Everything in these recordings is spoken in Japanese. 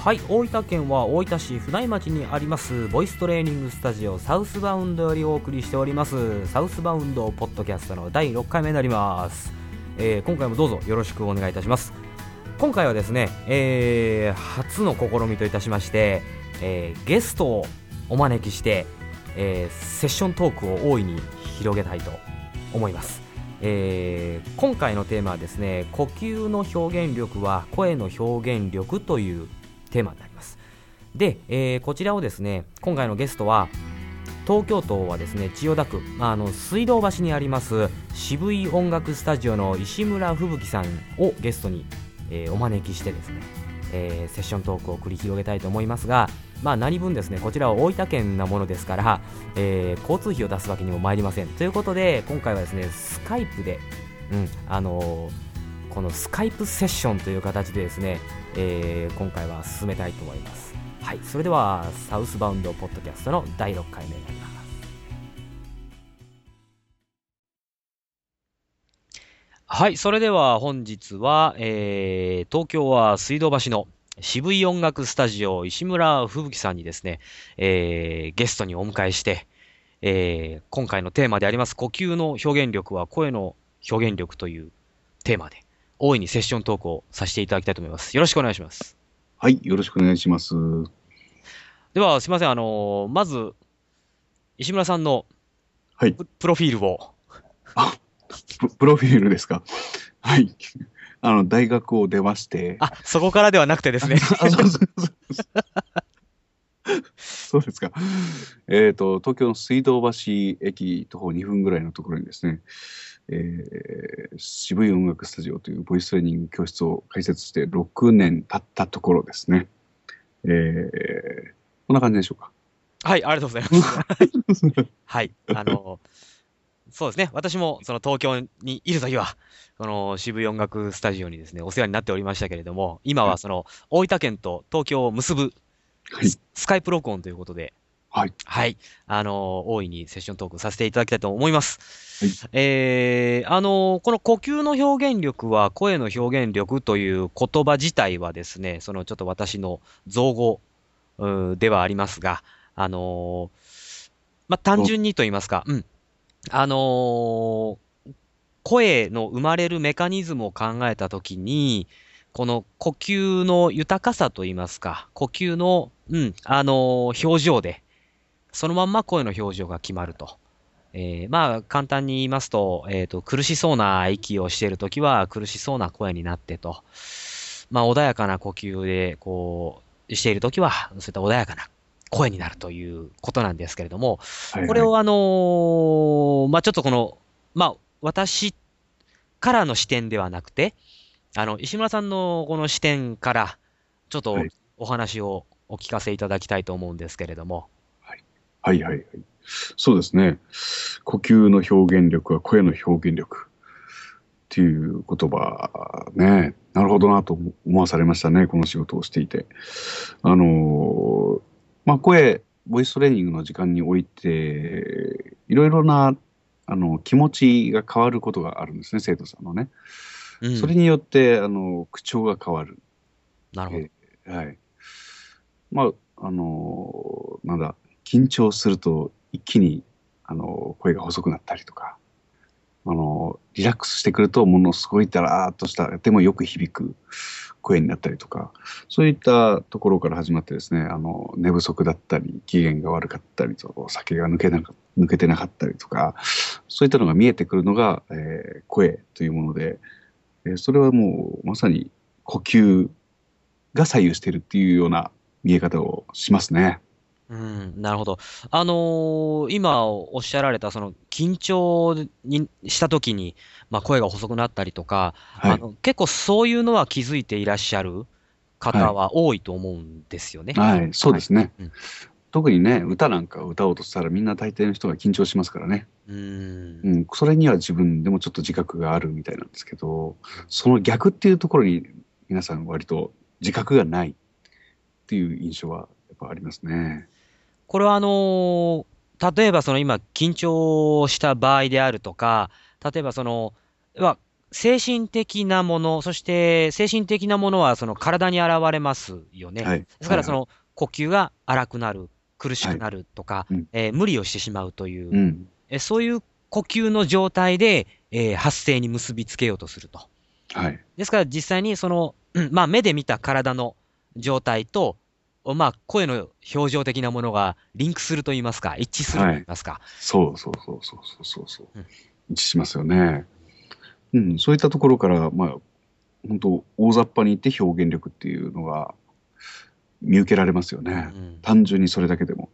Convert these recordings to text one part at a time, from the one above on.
はい大分県は大分市府内町にありますボイストレーニングスタジオサウスバウンドよりお送りしておりますサウスバウンドポッドキャストの第6回目になります、えー、今回もどうぞよろしくお願いいたします。今回はですね、えー、初の試みといたしまして、えー、ゲストをお招きして、えー、セッショントークを大いに広げたいと思います。えー、今回のテーマはですね呼吸の表現力は声の表現力というテーマになります。で、えー、こちらをですね今回のゲストは東京都はですね千代田区、まあ、あの水道橋にあります渋い音楽スタジオの石村吹雪さんをゲストに、えー、お招きしてですね、えー、セッショントークを繰り広げたいと思いますが、まあ、何分ですねこちらは大分県なものですから、えー、交通費を出すわけにも参りません。ということで今回はですねスカイプで、うんあのーこのスカイプセッションという形でですね、えー、今回は進めたいと思います。はい、それではサウスバウンドポッドキャストの第6回目になります。はい、それでは本日は、えー、東京は水道橋の渋い音楽スタジオ石村吹雪さんにですね、えー、ゲストにお迎えして、えー、今回のテーマであります呼吸の表現力は声の表現力というテーマで、大いにセッショントークをさせていただきたいと思います。よろしくお願いします。はい、よろしくお願いします。では、すみません、あのー、まず、石村さんの、はい。プロフィールを。あ、プロフィールですか？はい。あの、大学を出まして。あ、そこからではなくてですね。そうですか。えっ、ー、と、東京の水道橋駅徒歩2分ぐらいのところにですね、えー、渋い音楽スタジオというボイストレーニング教室を開設して6年経ったところですね。えー、こんな感じでしょうか？はい、ありがとうございます。はい、あの、そうですね、私もその東京にいるときは、この渋い音楽スタジオにですね、お世話になっておりましたけれども、今はその大分県と東京を結ぶスカイプ録音ということで、はい。はい。あの、大いにセッショントークさせていただきたいと思います。はい、えー、あの、この呼吸の表現力は声の表現力という言葉自体はですね、そのちょっと私の造語ではありますが、あのまあ、単純にと言いますか、うん。あの声の生まれるメカニズムを考えたときに、この呼吸の豊かさと言いますか、呼吸の、うん、あの表情で、そのまんま声の表情が決まると。えー、まあ、簡単に言いますと、えっ、ー、と、苦しそうな息をしているときは苦しそうな声になってと。まあ、穏やかな呼吸で、こう、しているときは、そういった穏やかな声になるということなんですけれども、はいはい、これをあのー、まあ、ちょっとこの、まあ、私からの視点ではなくて、あの、石村さんのこの視点から、ちょっとお話をお聞かせいただきたいと思うんですけれども。はいはいはい。そうですね。呼吸の表現力は声の表現力っていう言葉ね、なるほどなと思わされましたね、この仕事をしていて。あの、まあ、声、ボイストレーニングの時間において、いろいろなあの気持ちが変わることがあるんですね、生徒さんのね。うん、それによってあの口調が変わる。なるほど。えー、はい。まあ、あの、なんだ、緊張すると一気にあの声が細くなったりとか、あのリラックスしてくるとものすごいだらーっとしたでもよく響く声になったりとかそういったところから始まってですねあの寝不足だったり機嫌が悪かったりと酒が抜けな抜けてなかったりとかそういったのが見えてくるのが、えー、声というもので、えー、それはもうまさに呼吸が左右してるっていうような見え方をしますね。うん、なるほど。あのー、今おっしゃられた、その、緊張にしたときに、まあ、声が細くなったりとか、はい、あの、結構そういうのは気づいていらっしゃる方は多いと思うんですよね。はい、はい、そうですね。はいうん、特にね、歌なんか歌おうとしたらみんな大抵の人が緊張しますからね。うん,、うん。それには自分でもちょっと自覚があるみたいなんですけど、その逆っていうところに皆さん割と自覚がないっていう印象はやっぱありますね。これはあの例えばその今緊張した場合であるとか、例えばその、は、精神的なもの、そして精神的なものはその体に現れますよね。はい。ですからその呼吸が荒くなる、苦しくなるとか、うんえー無理をしてしまうという、うん。えーそういう呼吸の状態で、えー発生に結びつけようとすると。はい。ですから実際にその、うんまあ目で見た体の状態と、まあ声の表情的なものがリンクすると言いますか、一致すると言いますか。そうそうそうそうそうそうそう、うん一致しますよね。うん、そういったところから、まあ、本当大雑把に言って表現力っていうのが見受けられますよね。うん単純にそれだけでも。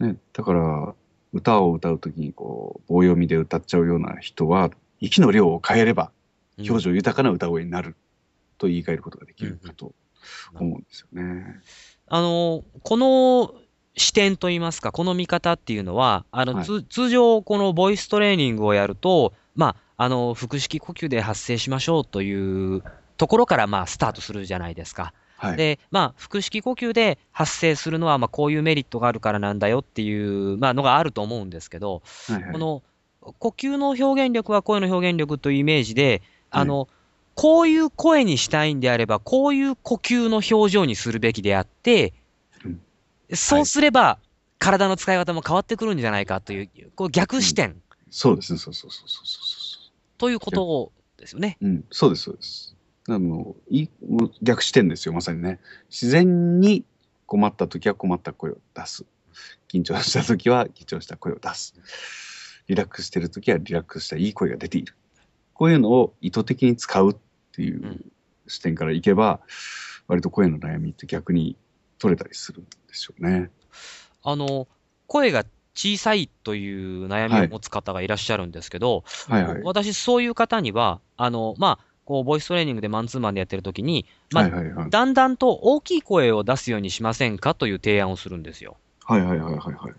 ね、だから、歌を歌うときにこう棒読みで歌っちゃうような人は、息の量を変えれば表情豊かな歌声になると言い換えることができるかと思うんですよね。あの、この視点といいますか、この見方っていうのは、あの、はいつ通常、このボイストレーニングをやると、まあ、あの、腹式呼吸で発声しましょうというところから、まあ、スタートするじゃないですか。はい。で、まあ、腹式呼吸で発声するのは、まあ、こういうメリットがあるからなんだよっていう、まあ、のがあると思うんですけど、はいはいこの、呼吸の表現力は声の表現力というイメージで、あの、こういう声にしたいんであれば、こういう呼吸の表情にするべきであって、うんそうすれば、体の使い方も変わってくるんじゃないかという、こう逆視点そうですね、そうそうそうそうそうそう。ということですよね。うん、そうです、そうです。あのいもう逆視点ですよ、まさにね。自然に困った時は困った声を出す。緊張した時は緊張した声を出す。リラックスしてる時はリラックスしたいい声が出ている。こういうのを意図的に使うっていううん視点からいけば、割と声の悩みって逆に取れたりするんですよね。あの、声が小さいという悩みを持つ方がいらっしゃるんですけど、はいはい。私、そういう方には、あの、まあ、こう、ボイストレーニングでマンツーマンでやってる時に、まあはいはいはい。だんだんと大きい声を出すようにしませんかという提案をするんですよ。はいはいはいはいはい。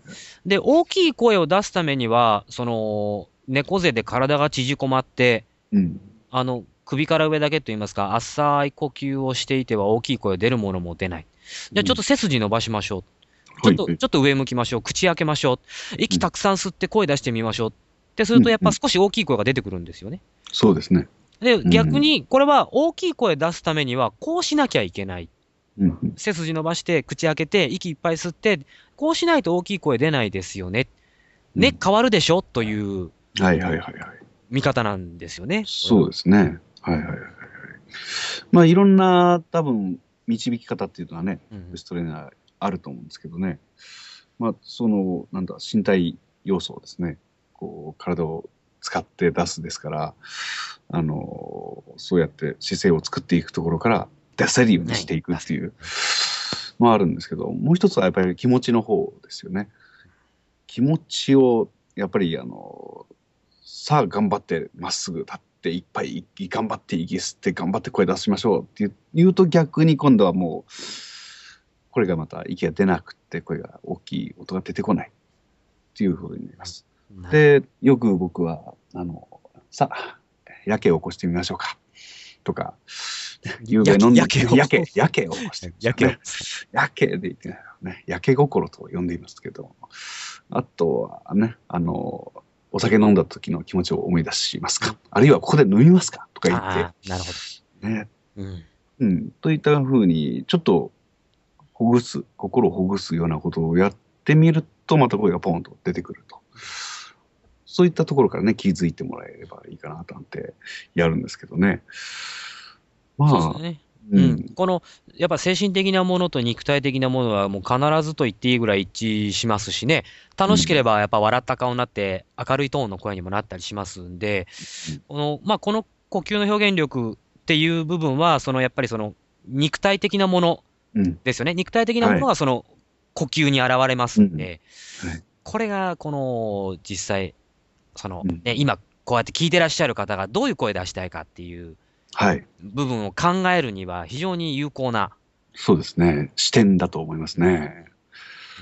で、大きい声を出すためには、その、猫背で体が縮こまって、うん。あの、首から上だけと言いますか、浅い呼吸をしていては大きい声出るものも出ない。じゃあちょっと背筋伸ばしましょう。ちょっと、はいちょっと上向きましょう。口開けましょう。息たくさん吸って声出してみましょう。ってすると、やっぱ少し大きい声が出てくるんですよね。そうですね。で、ん逆に、これは大きい声出すためには、こうしなきゃいけない。背筋伸ばして、口開けて、息いっぱい吸って、こうしないと大きい声出ないですよね。ね、うん変わるでしょ？というはいはいはいはい。見方なんですよね。そうですね。はいはいはいはい。まあいろんな多分導き方っていうのはね、うんベストレーナーあると思うんですけどね。まあその、なんだ、身体要素をですね、こう体を使って出すですから、あの、そうやって姿勢を作っていくところから出せるようにしていくっていう、まああるんですけど、もう一つはやっぱり気持ちの方ですよね。気持ちを、やっぱりあの、さあ頑張ってまっすぐ立っていっぱい息頑張って息吸って頑張って声出しましょうって言うと逆に今度はもうこれがまた息が出なくって声が大きい音が出てこないっていうふうになります。なでよく僕はあのさあやけを起こしてみましょうか。とか。夕べ飲んでやけやけを。やけやけを起こして。みましょうやけを。やけで言ってね。やけ心と呼んでいますけど、あとはね、あの、お酒飲んだ時の気持ちを思い出しますか、あるいはここで飲みますか？とか言あっあ、なるほて、ね、ど。うん。うん、といったふうに、ちょっとほぐす、心をほぐすようなことをやってみると、また声がポンと出てくると。そういったところからね、気づいてもらえればいいかなとなんてやるんですけどね。まあ、ね。ううん。ん、この、やっぱ精神的なものと肉体的なものはもう必ずと言っていいぐらい一致しますしね、楽しければやっぱ笑った顔になって明るいトーンの声にもなったりしますんで、うん。この、まあ、この呼吸の表現力っていう部分は、そのやっぱりその肉体的なものうん、ですよね。肉体的なものがその呼吸に現れますんで、うん。はい。これがこの実際、そのうん。ね、今こうやって聞いてらっしゃる方がどういう声出したいかっていうはい。部分を考えるには非常に有効な、そうですね。視点だと思いますね。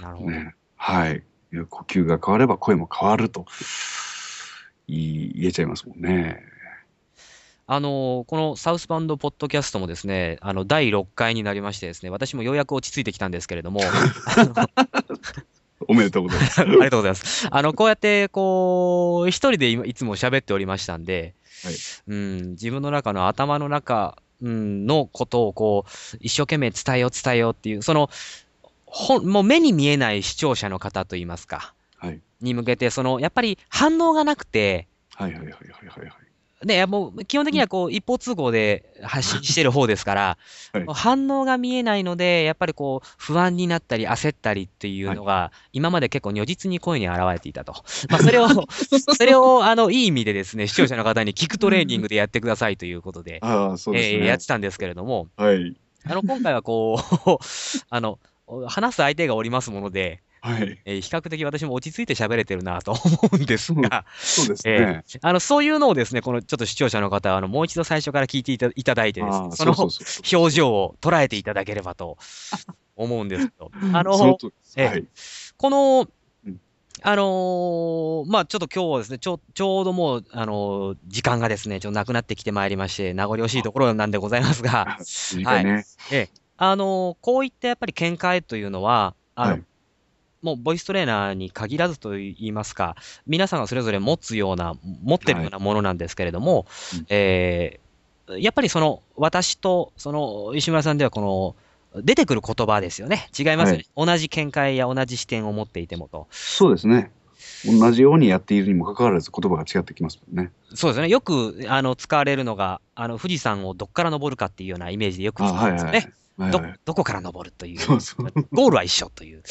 なるほど。ねはい。呼吸が変われば声も変わると言い言えちゃいますもんね。あのこのサウスバンドポッドキャストもですね、あの、第6回になりましてですね、私もようやく落ち着いてきたんですけれども、おめでとうございます。ありがとうございます。あの、こうやって、こう、一人で今いつも喋っておりましたんで、うん、自分の中の頭の中、うん、のことをこう、一生懸命伝えよう伝えようっていう、その、ほもう目に見えない視聴者の方といいますか、はい、に向けて、その、やっぱり反応がなくて、はいはいはいはいはい。ね、もう基本的にはこう一方通行で発信してる方ですから、はい、反応が見えないので、やっぱりこう不安になったり焦ったりっていうのが、今まで結構如実に声に現れていたと。まあ、それを、それをあのいい意味でですね、視聴者の方に聞くトレーニングでやってくださいということで、あそうですね、えー、やってたんですけれども、はい、あの今回はこう あの、話す相手がおりますもので、はい。えー、比較的私も落ち着いて喋れてるなと思うんですが、そうですね、えー、あの、そういうのをですね、このちょっと視聴者の方は、あの、もう一度最初から聞いていたいただいてですね、その表情を捉えていただければと思うんですけど、あの、えー、はい、この、あのー、まあちょっと今日はですね、ちょ、ちょうどもう、あのー、時間がですね、ちょっとなくなってきてまいりまして、名残惜しいところなんでございますが、はい。えあのー、こういったやっぱり見解というのは、あの、はいもうボイストレーナーに限らずと言いますか、皆さんがそれぞれ持つような、持ってるようなものなんですけれども、はい、えー、やっぱりその、私と、その、石村さんではこの、出てくる言葉ですよね。違いますよね、はい、同じ見解や同じ視点を持っていてもと。そうですね。同じようにやっているにもかかわらず言葉が違ってきますもんね。そうですね。よく、あの、使われるのが、あの、富士山をどっから登るかっていうようなイメージでよく使うんですよね。ど、どこから登るという。そうそうゴールは一緒という。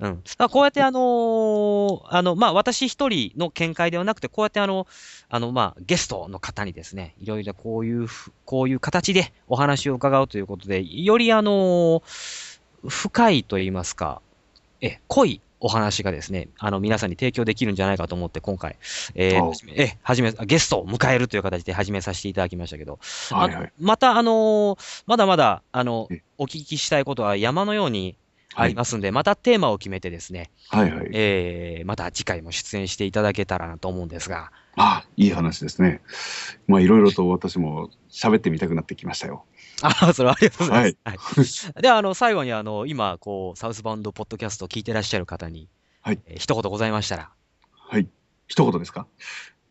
うん。だこうやってあのー、あの、まあ、私一人の見解ではなくて、こうやってあの、あの、まあ、ゲストの方にですね、いろいろこういう、こういう形でお話を伺うということで、よりあのー、深いと言いますか、え、濃いお話がですね、あの、皆さんに提供できるんじゃないかと思って、今回、えー、え、はじめ、ゲストを迎えるという形で始めさせていただきましたけど、はいはい、また、あのー、まだまだ、あの、お聞きしたいことは山のようにありますんで、はい、またテーマを決めてですね、はいはい。えー、また次回も出演していただけたらなと思うんですが。ああ、いい話ですね。まあ、いろいろと私も喋ってみたくなってきましたよ。あ、それはありがとうございます。はい。では、あの、最後に、あの、今、こう、サウスバウンドポッドキャストを聞いてらっしゃる方に、はい。えー、一言ございましたら。はい。一言ですか？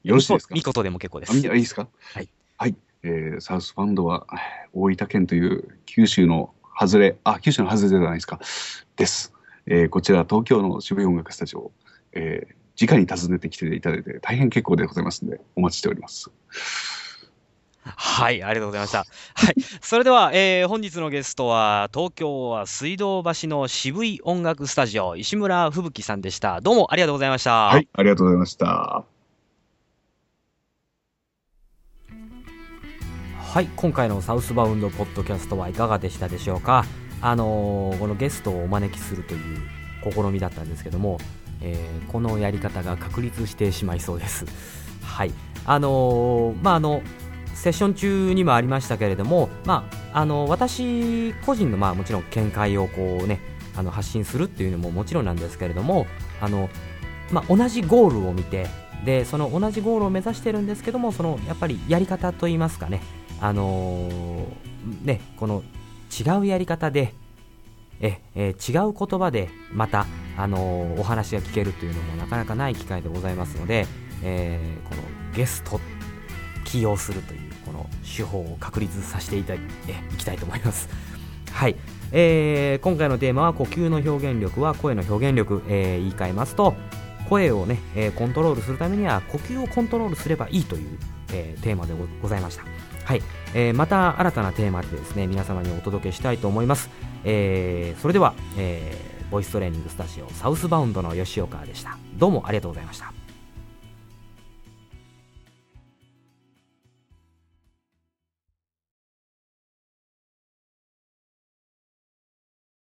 よろしいですか？いいことでも結構です。あ、いいですか？はい。はい。えー、サウスバウンドは、大分県という九州の外れ、あ、九州の外れじゃないですか。です。えー、こちら、東京の渋谷音楽スタジオ、えー、直に訪ねてきていただいて大変結構でございますので、お待ちしております。はい、ありがとうございました。はい、それでは、えー、本日のゲストは、東京は水道橋の渋い音楽スタジオ、石村吹雪さんでした。どうもありがとうございました。はい、ありがとうございました。はい、今回のサウスバウンドポッドキャストはいかがでしたでしょうか。あのー、このゲストをお招きするという試みだったんですけども、えー、このやり方が確立してしまいそうです。はい、あのー、まああのセッション中にもありましたけれども、まあ、あの私個人の、まあ、もちろん見解をこう、ね、あの発信するっていうのももちろんなんですけれどもあの、まあ、同じゴールを見てでその同じゴールを目指してるんですけどもそのやっぱりやり方といいますかね,、あのー、ねこの違うやり方でええ、違う言葉でまた、あのー、お話が聞けるというのもなかなかない機会でございますので、えー、このゲスト起用するという。この手法を確立させていただいきたいと思います。はい、えー、今回のテーマは呼吸の表現力は声の表現力、えー、言い換えますと声をね、えー、コントロールするためには呼吸をコントロールすればいいという、えー、テーマでございました。はい、えー、また新たなテーマでですね皆様にお届けしたいと思います。えー、それでは、えー、ボイストレーニングスタジオサウスバウンドの吉岡でした。どうもありがとうございました。